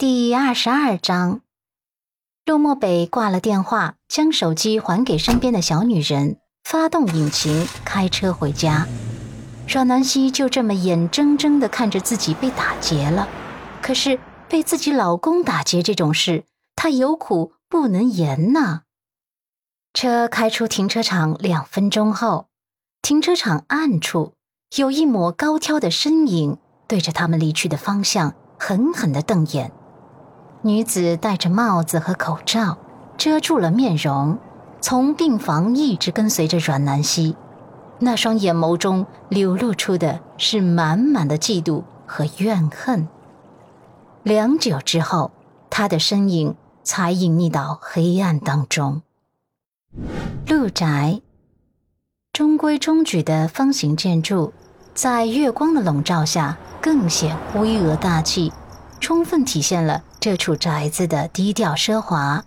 第二十二章，陆漠北挂了电话，将手机还给身边的小女人，发动引擎，开车回家。阮南希就这么眼睁睁的看着自己被打劫了。可是被自己老公打劫这种事，她有苦不能言呐。车开出停车场两分钟后，停车场暗处有一抹高挑的身影，对着他们离去的方向狠狠的瞪眼。女子戴着帽子和口罩，遮住了面容，从病房一直跟随着阮南希，那双眼眸中流露出的是满满的嫉妒和怨恨。良久之后，他的身影才隐匿到黑暗当中。陆宅，中规中矩的方形建筑，在月光的笼罩下更显巍峨大气，充分体现了。这处宅子的低调奢华，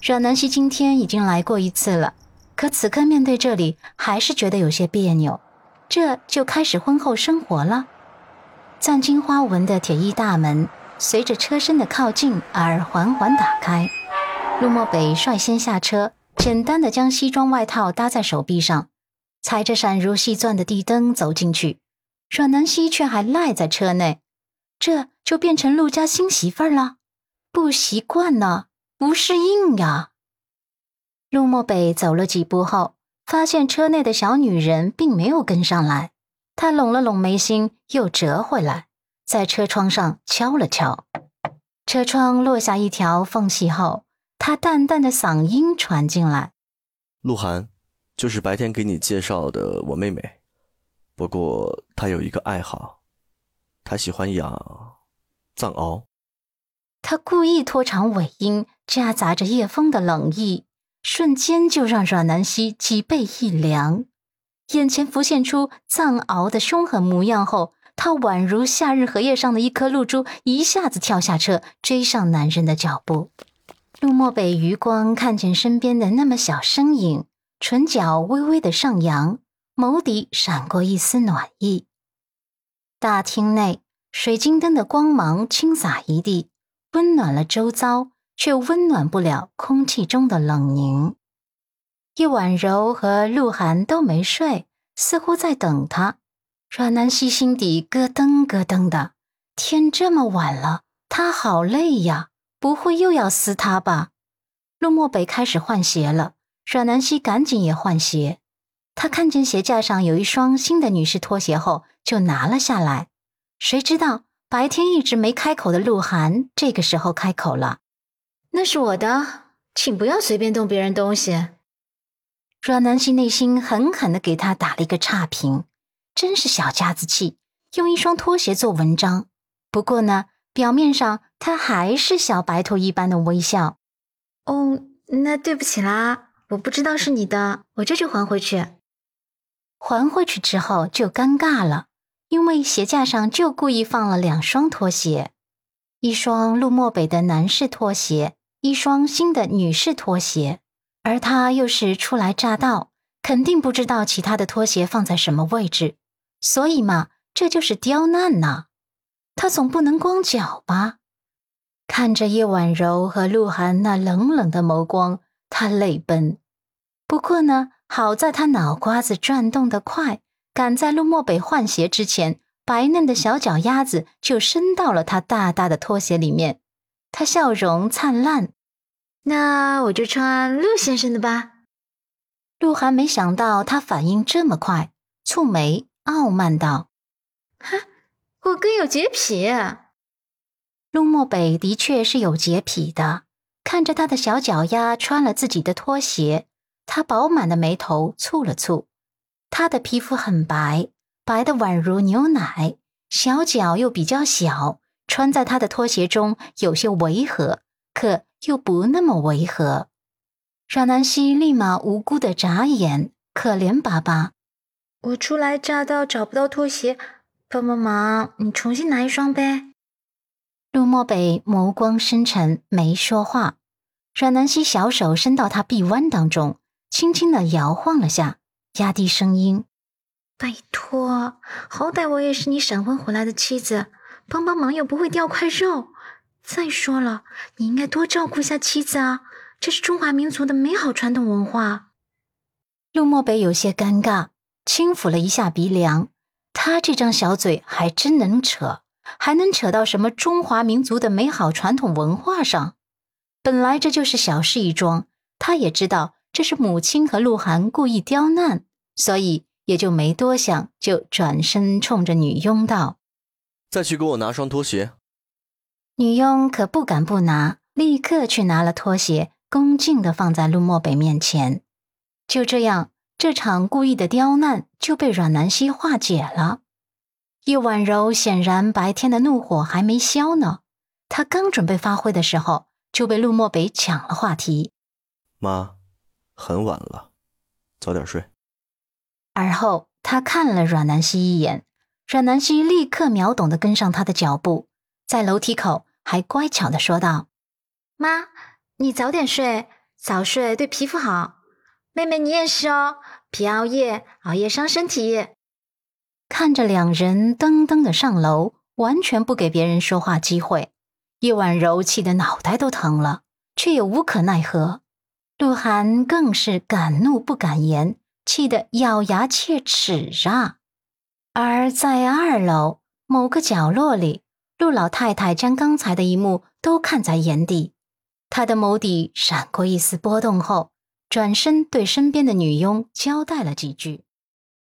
阮南希今天已经来过一次了，可此刻面对这里，还是觉得有些别扭。这就开始婚后生活了。藏金花纹的铁艺大门随着车身的靠近而缓缓打开。陆漠北率先下车，简单的将西装外套搭在手臂上，踩着闪如细钻的地灯走进去。阮南希却还赖在车内。这就变成陆家新媳妇儿了，不习惯呢，不适应呀。陆漠北走了几步后，发现车内的小女人并没有跟上来，他拢了拢眉心，又折回来，在车窗上敲了敲。车窗落下一条缝隙后，他淡淡的嗓音传进来：“鹿晗，就是白天给你介绍的我妹妹，不过她有一个爱好。”她喜欢养藏獒。他故意拖长尾音，夹杂着夜风的冷意，瞬间就让阮南希脊背一凉。眼前浮现出藏獒的凶狠模样后，他宛如夏日荷叶上的一颗露珠，一下子跳下车，追上男人的脚步。陆漠北余光看见身边的那么小身影，唇角微微的上扬，眸底闪过一丝暖意。大厅内，水晶灯的光芒倾洒一地，温暖了周遭，却温暖不了空气中的冷凝。叶婉柔和鹿晗都没睡，似乎在等他。阮南希心底咯噔咯噔的，天这么晚了，他好累呀，不会又要撕他吧？陆漠北开始换鞋了，阮南希赶紧也换鞋。他看见鞋架上有一双新的女士拖鞋后，就拿了下来。谁知道白天一直没开口的鹿晗，这个时候开口了：“那是我的，请不要随便动别人东西。”阮南希内心狠狠的给他打了一个差评，真是小家子气，用一双拖鞋做文章。不过呢，表面上他还是小白兔一般的微笑。哦，那对不起啦，我不知道是你的，我这就还回去。还回去之后就尴尬了，因为鞋架上就故意放了两双拖鞋，一双陆漠北的男士拖鞋，一双新的女士拖鞋，而他又是初来乍到，肯定不知道其他的拖鞋放在什么位置，所以嘛，这就是刁难呐。他总不能光脚吧？看着叶婉柔和鹿晗那冷冷的眸光，他泪奔。不过呢。好在他脑瓜子转动得快，赶在陆漠北换鞋之前，白嫩的小脚丫子就伸到了他大大的拖鞋里面。他笑容灿烂，那我就穿陆先生的吧。鹿晗没想到他反应这么快，蹙眉傲慢道：“哈，我哥有洁癖。”陆漠北的确是有洁癖的，看着他的小脚丫穿了自己的拖鞋。他饱满的眉头蹙了蹙，他的皮肤很白，白的宛如牛奶，小脚又比较小，穿在他的拖鞋中有些违和，可又不那么违和。阮南希立马无辜的眨眼，可怜巴巴：“我初来乍到，找不到拖鞋，帮帮忙，你重新拿一双呗。”陆漠北眸光深沉，没说话。阮南希小手伸到他臂弯当中。轻轻的摇晃了下，压低声音：“拜托，好歹我也是你闪婚回来的妻子，帮帮忙又不会掉块肉，再说了，你应该多照顾一下妻子啊，这是中华民族的美好传统文化。陆漠北有些尴尬，轻抚了一下鼻梁。他这张小嘴还真能扯，还能扯到什么中华民族的美好传统文化上？本来这就是小事一桩，他也知道这是母亲和鹿晗故意刁难，所以也就没多想，就转身冲着女佣道：“再去给我拿双拖鞋。”女佣可不敢不拿，立刻去拿了拖鞋，恭敬地放在陆漠北面前。就这样。这场故意的刁难就被阮南希化解了。叶婉柔显然白天的怒火还没消呢，她刚准备发挥的时候，就被陆漠北抢了话题：“妈，很晚了，早点睡。”而后他看了阮南希一眼，阮南希立刻秒懂的跟上他的脚步，在楼梯口还乖巧的说道：“妈，你早点睡，早睡对皮肤好。”妹妹，你也是哦，别熬夜，熬夜伤身体。看着两人噔噔的上楼，完全不给别人说话机会，叶婉柔气得脑袋都疼了，却也无可奈何。鹿晗更是敢怒不敢言，气得咬牙切齿啊。而在二楼某个角落里，陆老太太将刚才的一幕都看在眼底，她的眸底闪过一丝波动后。转身对身边的女佣交代了几句。